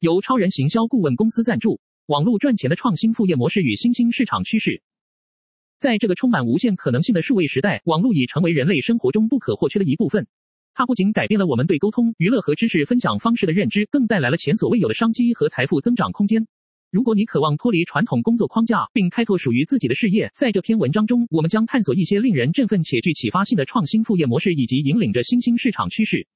由超人行销顾问公司赞助，网络赚钱的创新副业模式与新兴市场趋势。在这个充满无限可能性的数位时代，网络已成为人类生活中不可或缺的一部分。它不仅改变了我们对沟通、娱乐和知识分享方式的认知，更带来了前所未有的商机和财富增长空间。如果你渴望脱离传统工作框架，并开拓属于自己的事业，在这篇文章中，我们将探索一些令人振奋且具启发性的创新副业模式，以及引领着新兴市场趋势。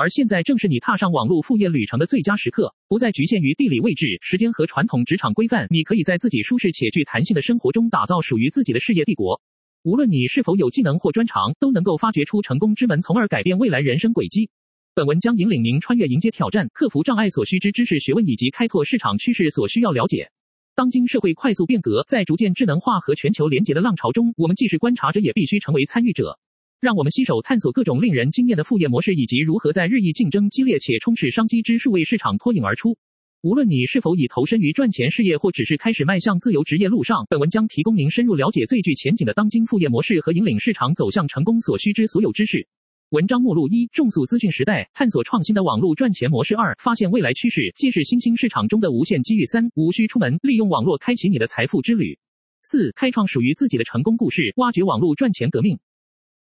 而现在正是你踏上网络副业旅程的最佳时刻，不再局限于地理位置、时间和传统职场规范，你可以在自己舒适且具弹性的生活中打造属于自己的事业帝国。无论你是否有技能或专长，都能够发掘出成功之门，从而改变未来人生轨迹。本文将引领您穿越迎接挑战、克服障碍所需之知识学问，以及开拓市场趋势所需要了解。当今社会快速变革，在逐渐智能化和全球连结的浪潮中，我们既是观察者，也必须成为参与者。让我们携手探索各种令人惊艳的副业模式，以及如何在日益竞争激烈且充斥商机之数位市场脱颖而出。无论你是否已投身于赚钱事业，或只是开始迈向自由职业路上，本文将提供您深入了解最具前景的当今副业模式和引领市场走向成功所需之所有知识。文章目录：一、重塑资讯时代，探索创新的网络赚钱模式；二、发现未来趋势，揭示新兴市场中的无限机遇；三、无需出门，利用网络开启你的财富之旅；四、开创属于自己的成功故事，挖掘网络赚钱革命。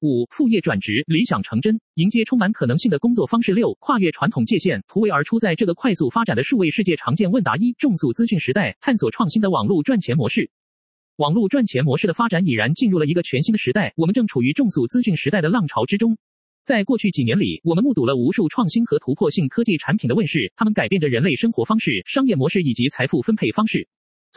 五、副业转职，理想成真，迎接充满可能性的工作方式。六、跨越传统界限，突围而出，在这个快速发展的数位世界，常见问答一：重塑资讯时代，探索创新的网络赚钱模式。网络赚钱模式的发展已然进入了一个全新的时代，我们正处于重塑资讯时代的浪潮之中。在过去几年里，我们目睹了无数创新和突破性科技产品的问世，它们改变着人类生活方式、商业模式以及财富分配方式。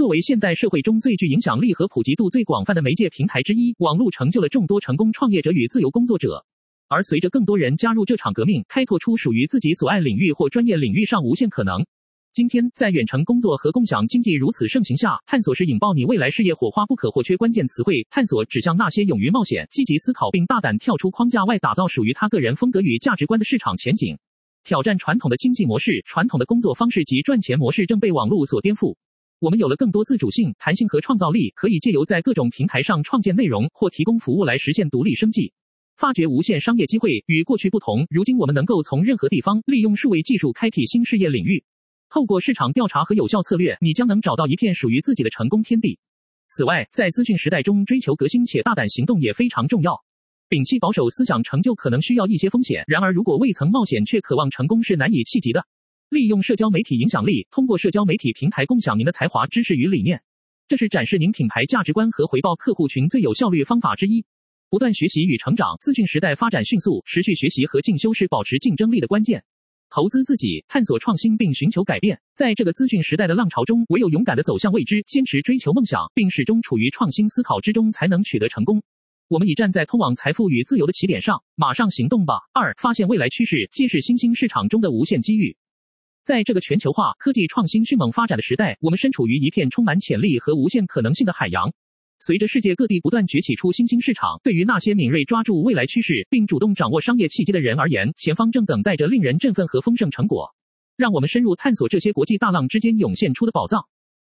作为现代社会中最具影响力和普及度最广泛的媒介平台之一，网络成就了众多成功创业者与自由工作者。而随着更多人加入这场革命，开拓出属于自己所爱领域或专业领域上无限可能。今天，在远程工作和共享经济如此盛行下，探索是引爆你未来事业火花不可或缺关键词汇。探索指向那些勇于冒险、积极思考并大胆跳出框架外，打造属于他个人风格与价值观的市场前景。挑战传统的经济模式、传统的工作方式及赚钱模式正被网络所颠覆。我们有了更多自主性、弹性和创造力，可以借由在各种平台上创建内容或提供服务来实现独立生计，发掘无限商业机会。与过去不同，如今我们能够从任何地方利用数位技术开辟新事业领域。透过市场调查和有效策略，你将能找到一片属于自己的成功天地。此外，在资讯时代中，追求革新且大胆行动也非常重要。摒弃保守思想，成就可能需要一些风险。然而，如果未曾冒险却渴望成功，是难以企及的。利用社交媒体影响力，通过社交媒体平台共享您的才华、知识与理念，这是展示您品牌价值观和回报客户群最有效率方法之一。不断学习与成长，资讯时代发展迅速，持续学习和进修是保持竞争力的关键。投资自己，探索创新并寻求改变，在这个资讯时代的浪潮中，唯有勇敢的走向未知，坚持追求梦想，并始终处于创新思考之中，才能取得成功。我们已站在通往财富与自由的起点上，马上行动吧！二、发现未来趋势，揭示新兴市场中的无限机遇。在这个全球化、科技创新迅猛发展的时代，我们身处于一片充满潜力和无限可能性的海洋。随着世界各地不断崛起出新兴市场，对于那些敏锐抓住未来趋势并主动掌握商业契机的人而言，前方正等待着令人振奋和丰盛成果。让我们深入探索这些国际大浪之间涌现出的宝藏。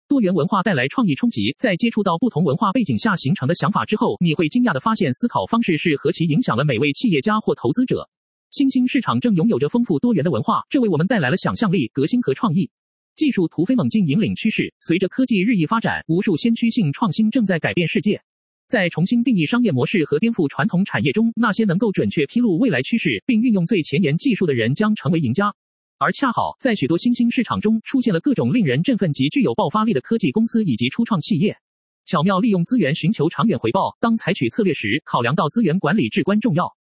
多元文化带来创意冲击，在接触到不同文化背景下形成的想法之后，你会惊讶地发现，思考方式是何其影响了每位企业家或投资者。新兴市场正拥有着丰富多元的文化，这为我们带来了想象力、革新和创意。技术突飞猛进，引领趋势。随着科技日益发展，无数先驱性创新正在改变世界。在重新定义商业模式和颠覆传统产业中，那些能够准确披露未来趋势并运用最前沿技术的人将成为赢家。而恰好，在许多新兴市场中，出现了各种令人振奋及具有爆发力的科技公司以及初创企业，巧妙利用资源，寻求长远回报。当采取策略时，考量到资源管理至关重要。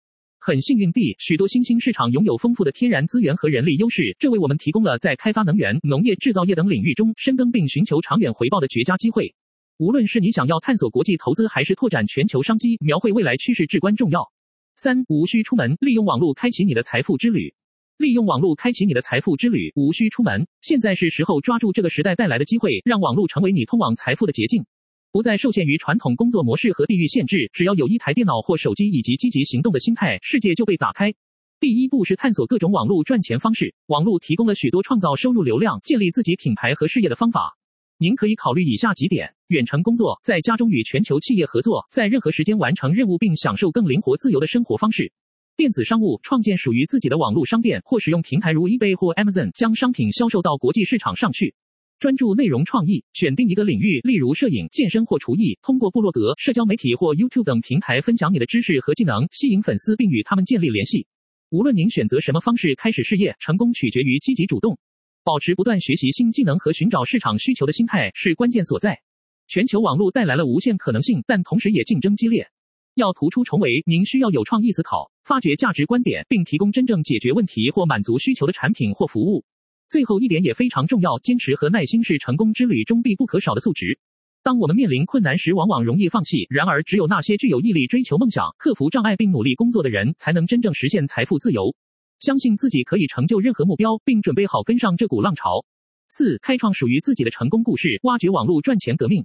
很幸运地，许多新兴市场拥有丰富的天然资源和人力优势，这为我们提供了在开发能源、农业制造业等领域中深耕并寻求长远回报的绝佳机会。无论是你想要探索国际投资，还是拓展全球商机，描绘未来趋势至关重要。三、无需出门，利用网络开启你的财富之旅。利用网络开启你的财富之旅，无需出门。现在是时候抓住这个时代带来的机会，让网络成为你通往财富的捷径。不再受限于传统工作模式和地域限制，只要有一台电脑或手机以及积极行动的心态，世界就被打开。第一步是探索各种网络赚钱方式，网络提供了许多创造收入流量、建立自己品牌和事业的方法。您可以考虑以下几点：远程工作，在家中与全球企业合作，在任何时间完成任务并享受更灵活自由的生活方式；电子商务创建属于自己的网络商店，或使用平台如 eBay 或 Amazon 将商品销售到国际市场上去。专注内容创意，选定一个领域，例如摄影、健身或厨艺，通过部落格、社交媒体或 YouTube 等平台分享你的知识和技能，吸引粉丝并与他们建立联系。无论您选择什么方式开始事业，成功取决于积极主动。保持不断学习新技能和寻找市场需求的心态是关键所在。全球网络带来了无限可能性，但同时也竞争激烈。要突出重围，您需要有创意思考，发掘价值观点，并提供真正解决问题或满足需求的产品或服务。最后一点也非常重要，坚持和耐心是成功之旅中必不可少的素质。当我们面临困难时，往往容易放弃。然而，只有那些具有毅力追求梦想、克服障碍并努力工作的人，才能真正实现财富自由。相信自己可以成就任何目标，并准备好跟上这股浪潮。四、开创属于自己的成功故事，挖掘网络赚钱革命。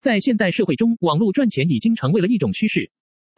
在现代社会中，网络赚钱已经成为了一种趋势。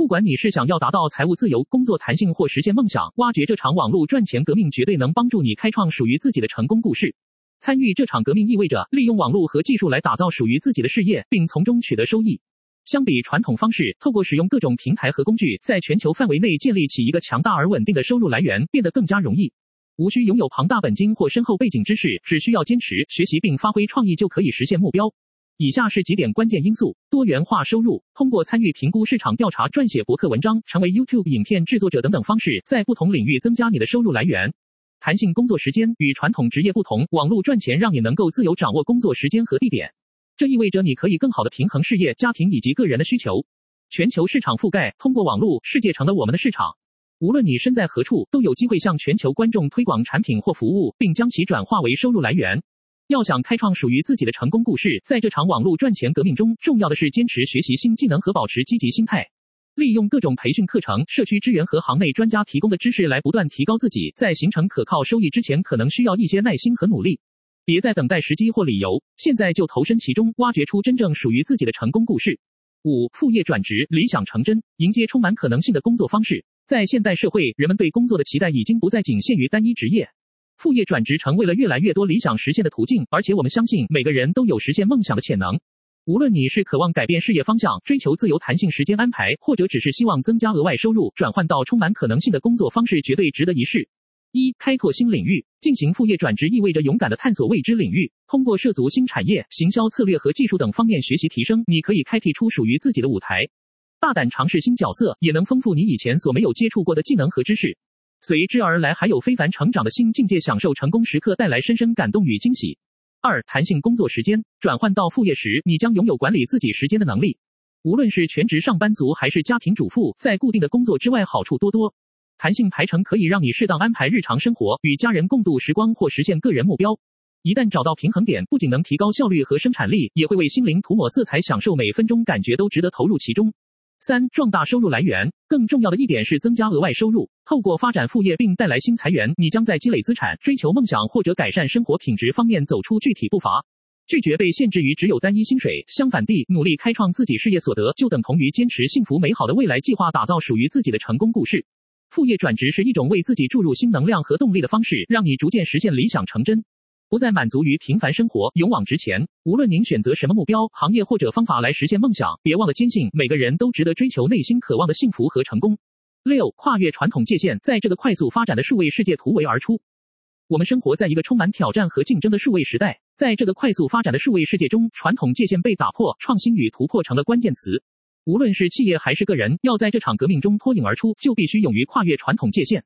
不管你是想要达到财务自由、工作弹性或实现梦想，挖掘这场网络赚钱革命绝对能帮助你开创属于自己的成功故事。参与这场革命意味着利用网络和技术来打造属于自己的事业，并从中取得收益。相比传统方式，透过使用各种平台和工具，在全球范围内建立起一个强大而稳定的收入来源，变得更加容易。无需拥有庞大本金或深厚背景知识，只需要坚持学习并发挥创意就可以实现目标。以下是几点关键因素：多元化收入，通过参与评估市场调查、撰写博客文章、成为 YouTube 影片制作者等等方式，在不同领域增加你的收入来源。弹性工作时间，与传统职业不同，网络赚钱让你能够自由掌握工作时间和地点，这意味着你可以更好地平衡事业、家庭以及个人的需求。全球市场覆盖，通过网络，世界成了我们的市场。无论你身在何处，都有机会向全球观众推广产品或服务，并将其转化为收入来源。要想开创属于自己的成功故事，在这场网络赚钱革命中，重要的是坚持学习新技能和保持积极心态，利用各种培训课程、社区资源和行内专家提供的知识来不断提高自己。在形成可靠收益之前，可能需要一些耐心和努力。别再等待时机或理由，现在就投身其中，挖掘出真正属于自己的成功故事。五、副业转职，理想成真，迎接充满可能性的工作方式。在现代社会，人们对工作的期待已经不再仅限于单一职业。副业转职成为了越来越多理想实现的途径，而且我们相信每个人都有实现梦想的潜能。无论你是渴望改变事业方向、追求自由弹性时间安排，或者只是希望增加额外收入，转换到充满可能性的工作方式绝对值得一试。一、开拓新领域，进行副业转职意味着勇敢地探索未知领域，通过涉足新产业、行销策略和技术等方面学习提升，你可以开辟出属于自己的舞台。大胆尝试新角色，也能丰富你以前所没有接触过的技能和知识。随之而来还有非凡成长的新境界，享受成功时刻带来深深感动与惊喜。二、弹性工作时间，转换到副业时，你将拥有管理自己时间的能力。无论是全职上班族还是家庭主妇，在固定的工作之外，好处多多。弹性排程可以让你适当安排日常生活，与家人共度时光或实现个人目标。一旦找到平衡点，不仅能提高效率和生产力，也会为心灵涂抹色彩，享受每分钟，感觉都值得投入其中。三、壮大收入来源，更重要的一点是增加额外收入。透过发展副业并带来新财源，你将在积累资产、追求梦想或者改善生活品质方面走出具体步伐。拒绝被限制于只有单一薪水，相反地，努力开创自己事业所得，就等同于坚持幸福美好的未来计划，打造属于自己的成功故事。副业转职是一种为自己注入新能量和动力的方式，让你逐渐实现理想成真。不再满足于平凡生活，勇往直前。无论您选择什么目标、行业或者方法来实现梦想，别忘了坚信每个人都值得追求内心渴望的幸福和成功。六、跨越传统界限，在这个快速发展的数位世界突围而出。我们生活在一个充满挑战和竞争的数位时代，在这个快速发展的数位世界中，传统界限被打破，创新与突破成了关键词。无论是企业还是个人，要在这场革命中脱颖而出，就必须勇于跨越传统界限。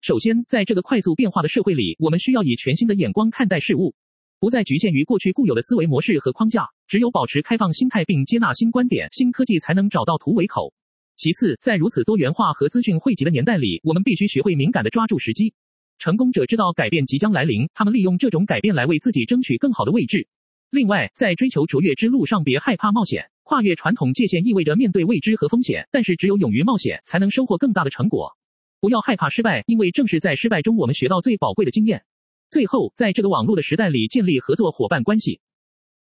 首先，在这个快速变化的社会里，我们需要以全新的眼光看待事物，不再局限于过去固有的思维模式和框架。只有保持开放心态并接纳新观点、新科技，才能找到突围口。其次，在如此多元化和资讯汇集的年代里，我们必须学会敏感地抓住时机。成功者知道改变即将来临，他们利用这种改变来为自己争取更好的位置。另外，在追求卓越之路上，别害怕冒险。跨越传统界限意味着面对未知和风险，但是只有勇于冒险，才能收获更大的成果。不要害怕失败，因为正是在失败中，我们学到最宝贵的经验。最后，在这个网络的时代里，建立合作伙伴关系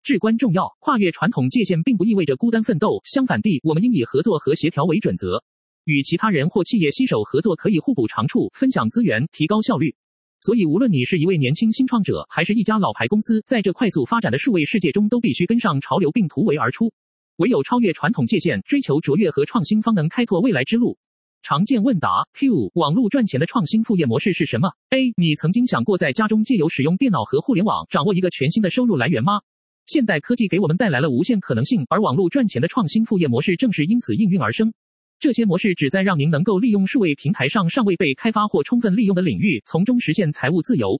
至关重要。跨越传统界限并不意味着孤单奋斗，相反地，我们应以合作和协调为准则，与其他人或企业携手合作，可以互补长处，分享资源，提高效率。所以，无论你是一位年轻新创者，还是一家老牌公司，在这快速发展的数位世界中，都必须跟上潮流并突围而出。唯有超越传统界限，追求卓越和创新，方能开拓未来之路。常见问答 Q：网络赚钱的创新副业模式是什么？A：你曾经想过在家中借由使用电脑和互联网，掌握一个全新的收入来源吗？现代科技给我们带来了无限可能性，而网络赚钱的创新副业模式正是因此应运而生。这些模式旨在让您能够利用数位平台上尚未被开发或充分利用的领域，从中实现财务自由。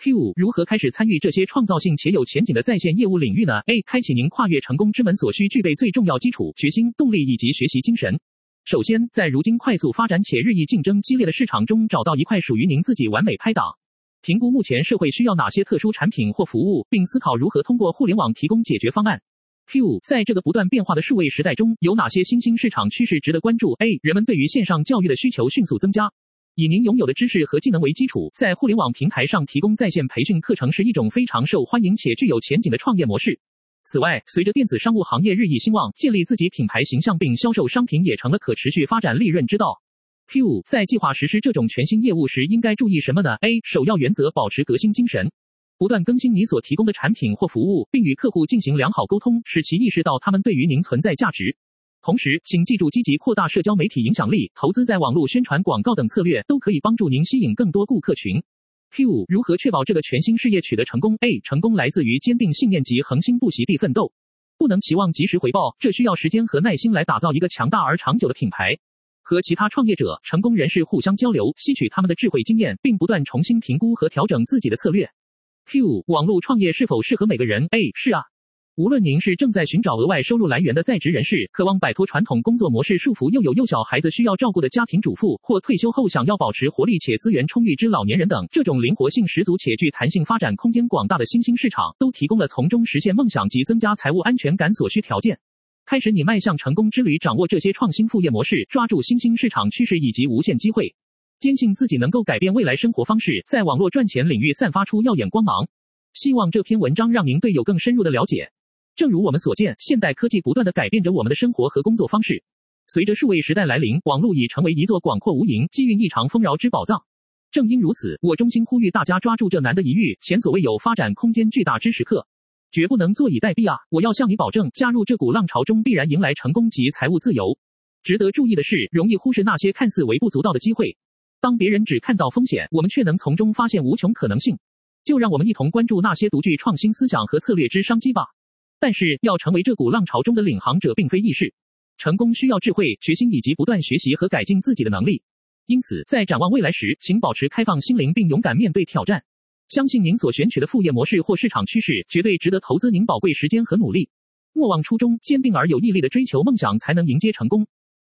Q 如何开始参与这些创造性且有前景的在线业务领域呢？A 开启您跨越成功之门所需具备最重要基础：决心、动力以及学习精神。首先，在如今快速发展且日益竞争激烈的市场中，找到一块属于您自己完美拍档。评估目前社会需要哪些特殊产品或服务，并思考如何通过互联网提供解决方案。Q 在这个不断变化的数位时代中，有哪些新兴市场趋势值得关注？A 人们对于线上教育的需求迅速增加。以您拥有的知识和技能为基础，在互联网平台上提供在线培训课程是一种非常受欢迎且具有前景的创业模式。此外，随着电子商务行业日益兴旺，建立自己品牌形象并销售商品也成了可持续发展利润之道。Q 在计划实施这种全新业务时，应该注意什么呢？A 首要原则：保持革新精神，不断更新你所提供的产品或服务，并与客户进行良好沟通，使其意识到他们对于您存在价值。同时，请记住，积极扩大社交媒体影响力、投资在网络宣传广告等策略，都可以帮助您吸引更多顾客群。Q 如何确保这个全新事业取得成功？A 成功来自于坚定信念及恒心不息地奋斗，不能期望及时回报，这需要时间和耐心来打造一个强大而长久的品牌。和其他创业者、成功人士互相交流，吸取他们的智慧经验，并不断重新评估和调整自己的策略。Q 网络创业是否适合每个人？A 是啊。无论您是正在寻找额外收入来源的在职人士，渴望摆脱传统工作模式束缚又有幼小孩子需要照顾的家庭主妇，或退休后想要保持活力且资源充裕之老年人等，这种灵活性十足且具弹性发展空间广大的新兴市场，都提供了从中实现梦想及增加财务安全感所需条件。开始你迈向成功之旅，掌握这些创新副业模式，抓住新兴市场趋势以及无限机会，坚信自己能够改变未来生活方式，在网络赚钱领域散发出耀眼光芒。希望这篇文章让您对有更深入的了解。正如我们所见，现代科技不断地改变着我们的生活和工作方式。随着数位时代来临，网络已成为一座广阔无垠、机运异常丰饶之宝藏。正因如此，我衷心呼吁大家抓住这难得一遇、前所未有、发展空间巨大之时刻，绝不能坐以待毙啊！我要向你保证，加入这股浪潮中必然迎来成功及财务自由。值得注意的是，容易忽视那些看似微不足道的机会。当别人只看到风险，我们却能从中发现无穷可能性。就让我们一同关注那些独具创新思想和策略之商机吧。但是，要成为这股浪潮中的领航者，并非易事。成功需要智慧、决心以及不断学习和改进自己的能力。因此，在展望未来时，请保持开放心灵，并勇敢面对挑战。相信您所选取的副业模式或市场趋势，绝对值得投资您宝贵时间和努力。莫忘初衷，坚定而有毅力的追求梦想，才能迎接成功。